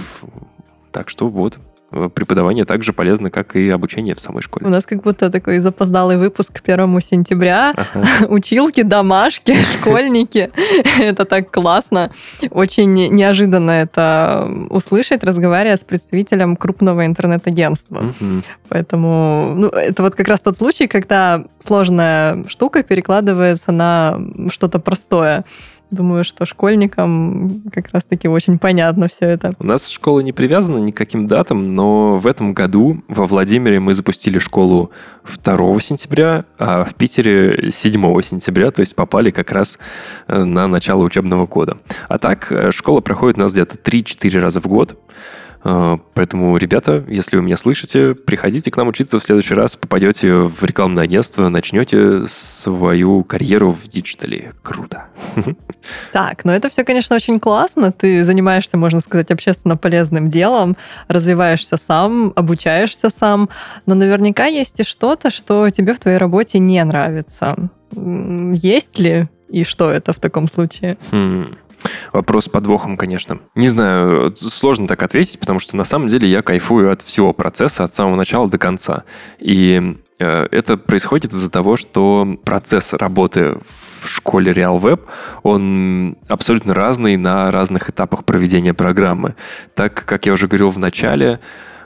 Так что вот, преподавание так же полезно, как и обучение в самой школе. У нас как будто такой запоздалый выпуск к первому сентября. Ага. Училки, домашки, школьники. Это так классно. Очень неожиданно это услышать, разговаривая с представителем крупного интернет-агентства. Поэтому ну, это вот как раз тот случай, когда сложная штука перекладывается на что-то простое. Думаю, что школьникам как раз-таки очень понятно все это. У нас школа не привязана ни к каким датам, но в этом году во Владимире мы запустили школу 2 сентября, а в Питере 7 сентября, то есть попали как раз э, на начало учебного года. А так, э, школа проходит у нас где-то 3-4 раза в год. А, поэтому, ребята, если вы меня слышите, приходите к нам учиться в следующий раз, попадете в рекламное агентство, начнете свою карьеру в диджитале. Круто. Так, ну это все, конечно, очень классно. Ты занимаешься, можно сказать, общественно полезным делом, развиваешься сам, обучаешься сам, но наверняка есть и что-то, что тебе в твоей работе не нравится. Есть ли и что это в таком случае? Хм. Вопрос с подвохом, конечно. Не знаю, сложно так ответить, потому что на самом деле я кайфую от всего процесса, от самого начала до конца. И э, это происходит из-за того, что процесс работы в школе RealWeb, он абсолютно разный на разных этапах проведения программы. Так, как я уже говорил в начале,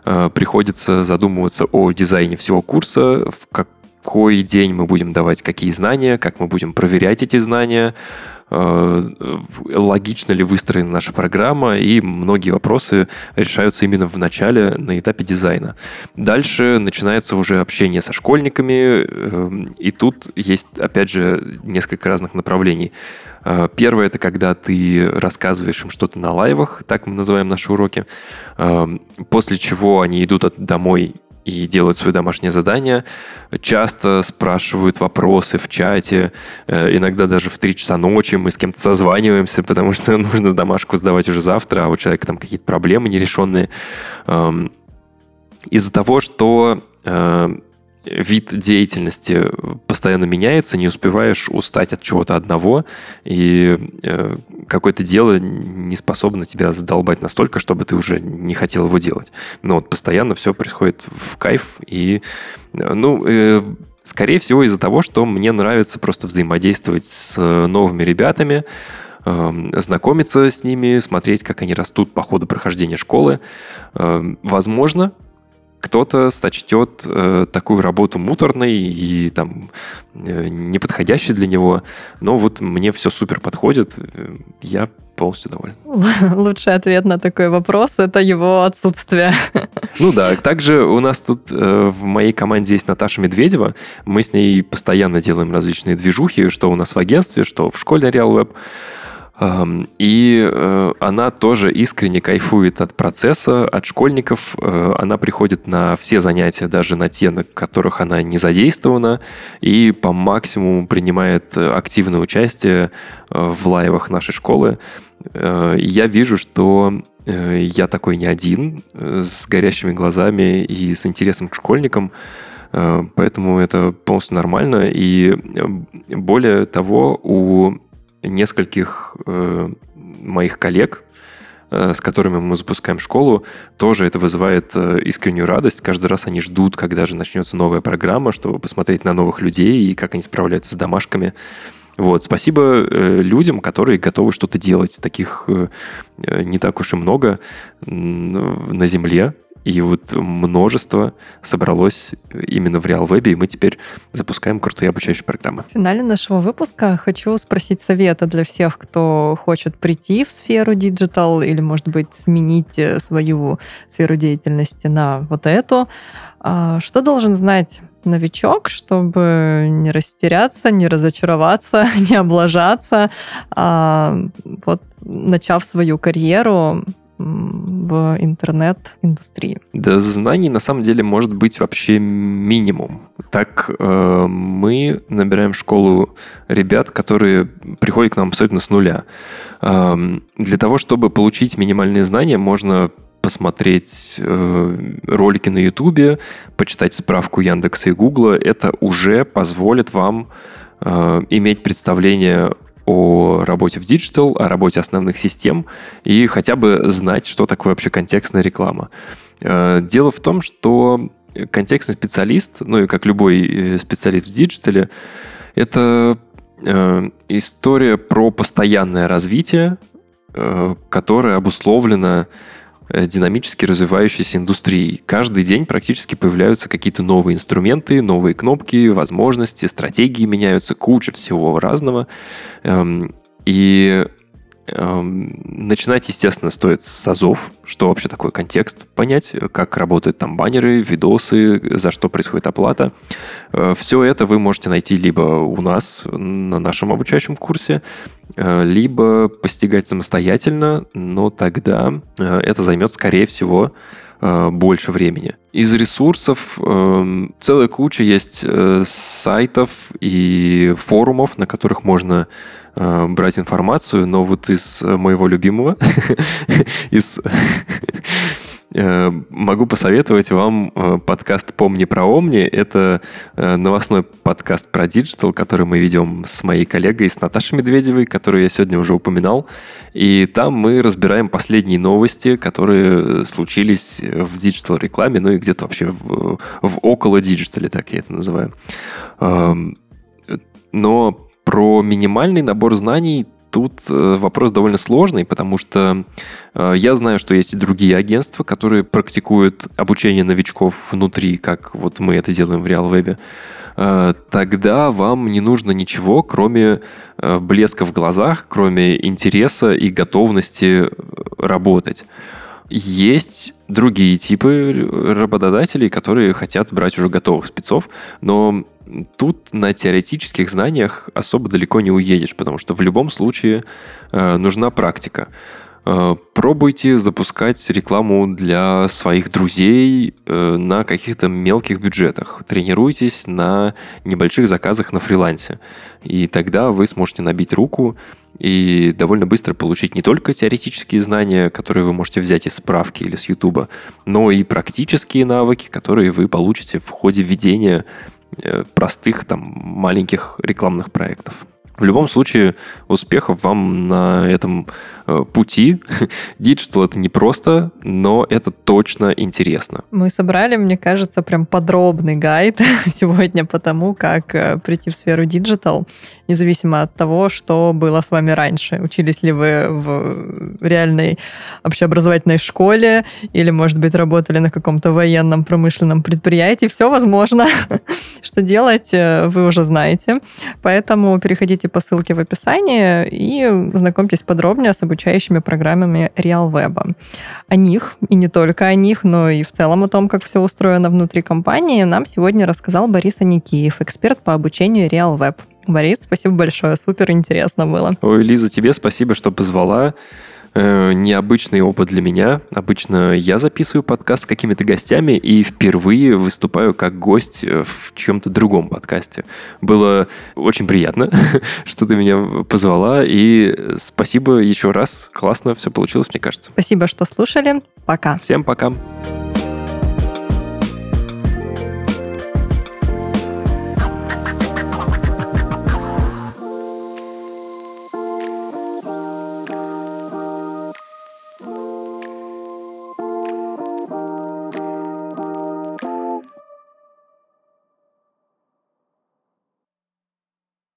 э, приходится задумываться о дизайне всего курса, в какой день мы будем давать какие знания, как мы будем проверять эти знания, логично ли выстроена наша программа, и многие вопросы решаются именно в начале, на этапе дизайна. Дальше начинается уже общение со школьниками, э, и тут есть, опять же, несколько разных направлений. Э, первое – это когда ты рассказываешь им что-то на лайвах, так мы называем наши уроки, после чего они идут домой и делают свое домашнее задание, часто спрашивают вопросы в чате, э, иногда даже в 3 часа ночи мы с кем-то созваниваемся, потому что нужно домашку сдавать уже завтра, а у человека там какие-то проблемы нерешенные. Эм, из-за того, что э, вид деятельности постоянно меняется, не успеваешь устать от чего-то одного, и э, какое-то дело не способно тебя задолбать настолько, чтобы ты уже не хотел его делать. Но вот постоянно все происходит в кайф, и, э, ну, э, скорее всего из-за того, что мне нравится просто взаимодействовать с новыми ребятами, эм, знакомиться с ними, смотреть, как они растут по ходу прохождения школы. Эм, возможно, кто-то сочтет э, такую работу муторной и там э, неподходящей для него. Но вот мне все супер подходит. Э, я полностью доволен. Лучший ответ на такой вопрос – это его отсутствие. Ну да, также у нас тут э, в моей команде есть Наташа Медведева. Мы с ней постоянно делаем различные движухи, что у нас в агентстве, что в школе RealWeb. И э, она тоже искренне кайфует от процесса, от школьников. Э, она приходит на все занятия, даже на те, на которых она не задействована, и по максимуму принимает активное участие э, в лайвах нашей школы. Я вижу, что я такой не один, с горящими глазами и с интересом к школьникам. Поэтому это полностью нормально. И более того, у нескольких э, моих коллег, э, с которыми мы запускаем школу, тоже это вызывает э, искреннюю радость. Каждый раз они ждут, когда же начнется новая программа, чтобы посмотреть на новых людей и как они справляются с домашками. Вот, спасибо э, людям, которые готовы что-то делать. Таких э, не так уж и много на Земле. И вот множество собралось именно в RealWeb, и мы теперь запускаем крутые обучающие программы. В финале нашего выпуска хочу спросить совета для всех, кто хочет прийти в сферу диджитал или, может быть, сменить э, свою сферу деятельности на вот эту. А, что должен знать новичок, чтобы не растеряться, не разочароваться, не облажаться, а, вот начав свою карьеру в интернет-индустрии? Да, знаний на самом деле может быть вообще минимум. Так э, мы набираем школу ребят, которые приходят к нам абсолютно с нуля. Э, для того, чтобы получить минимальные знания, можно посмотреть э, ролики на Ютубе, почитать справку Яндекса и Гугла. Это уже позволит вам э, иметь представление о работе в диджитал, о работе основных систем и хотя бы знать, что такое вообще контекстная реклама. Э, дело в том, что контекстный специалист, ну и как любой э, специалист в диджитале, это э, история про постоянное развитие, которое обусловлено динамически развивающейся индустрией. Каждый день практически появляются какие-то новые инструменты, новые кнопки, возможности, стратегии меняются, куча всего разного. Эм, и начинать, естественно, стоит с азов, что вообще такой контекст, понять, как работают там баннеры, видосы, за что происходит оплата. Э, Все это вы можете найти либо у нас на нашем обучающем курсе, э, либо постигать самостоятельно, но тогда э, это займет, скорее всего, больше времени. Из ресурсов э, целая куча есть э, сайтов и форумов, на которых можно э, брать информацию, но вот из моего любимого, из Э, могу посоветовать вам э, подкаст «Помни про Омни». Это э, новостной подкаст про диджитал, который мы ведем с моей коллегой, с Наташей Медведевой, которую я сегодня уже упоминал. И там мы разбираем последние новости, которые случились в диджитал-рекламе, ну и где-то вообще в, в около диджитале, так я это называю. Эм, но про минимальный набор знаний Тут э, вопрос довольно сложный, потому что э, я знаю, что есть и другие агентства, которые практикуют обучение новичков внутри, как вот мы это делаем в RealWeb. Э, тогда вам не нужно ничего, кроме блеска в глазах, кроме интереса и готовности работать. Есть другие типы работодателей, которые хотят брать уже готовых спецов, но тут на теоретических знаниях особо далеко не уедешь, потому что в любом случае э, нужна практика. Э, пробуйте запускать рекламу для своих друзей э, на каких-то мелких бюджетах. Тренируйтесь на небольших заказах на фрилансе. И тогда вы сможете набить руку и довольно быстро получить не только теоретические знания, которые вы можете взять из справки или с Ютуба, но и практические навыки, которые вы получите в ходе ведения простых там маленьких рекламных проектов. В любом случае, успехов вам на этом э, пути. Digital это не просто, но это точно интересно. Мы собрали, мне кажется, прям подробный гайд сегодня по тому, как э, прийти в сферу digital, независимо от того, что было с вами раньше. Учились ли вы в реальной общеобразовательной школе или, может быть, работали на каком-то военном промышленном предприятии. Все возможно. Что делать, э, вы уже знаете. Поэтому переходите переходите по ссылке в описании и знакомьтесь подробнее с обучающими программами RealWeb. О них, и не только о них, но и в целом о том, как все устроено внутри компании, нам сегодня рассказал Борис Аникеев, эксперт по обучению RealWeb. Борис, спасибо большое, супер интересно было. Ой, Лиза, тебе спасибо, что позвала. Э, необычный опыт для меня. Обычно я записываю подкаст с какими-то гостями и впервые выступаю как гость э, в чем-то другом подкасте. Было очень приятно, что ты меня позвала, и спасибо еще раз. Классно все получилось, мне кажется. Спасибо, что слушали. Пока. Всем пока. Пока.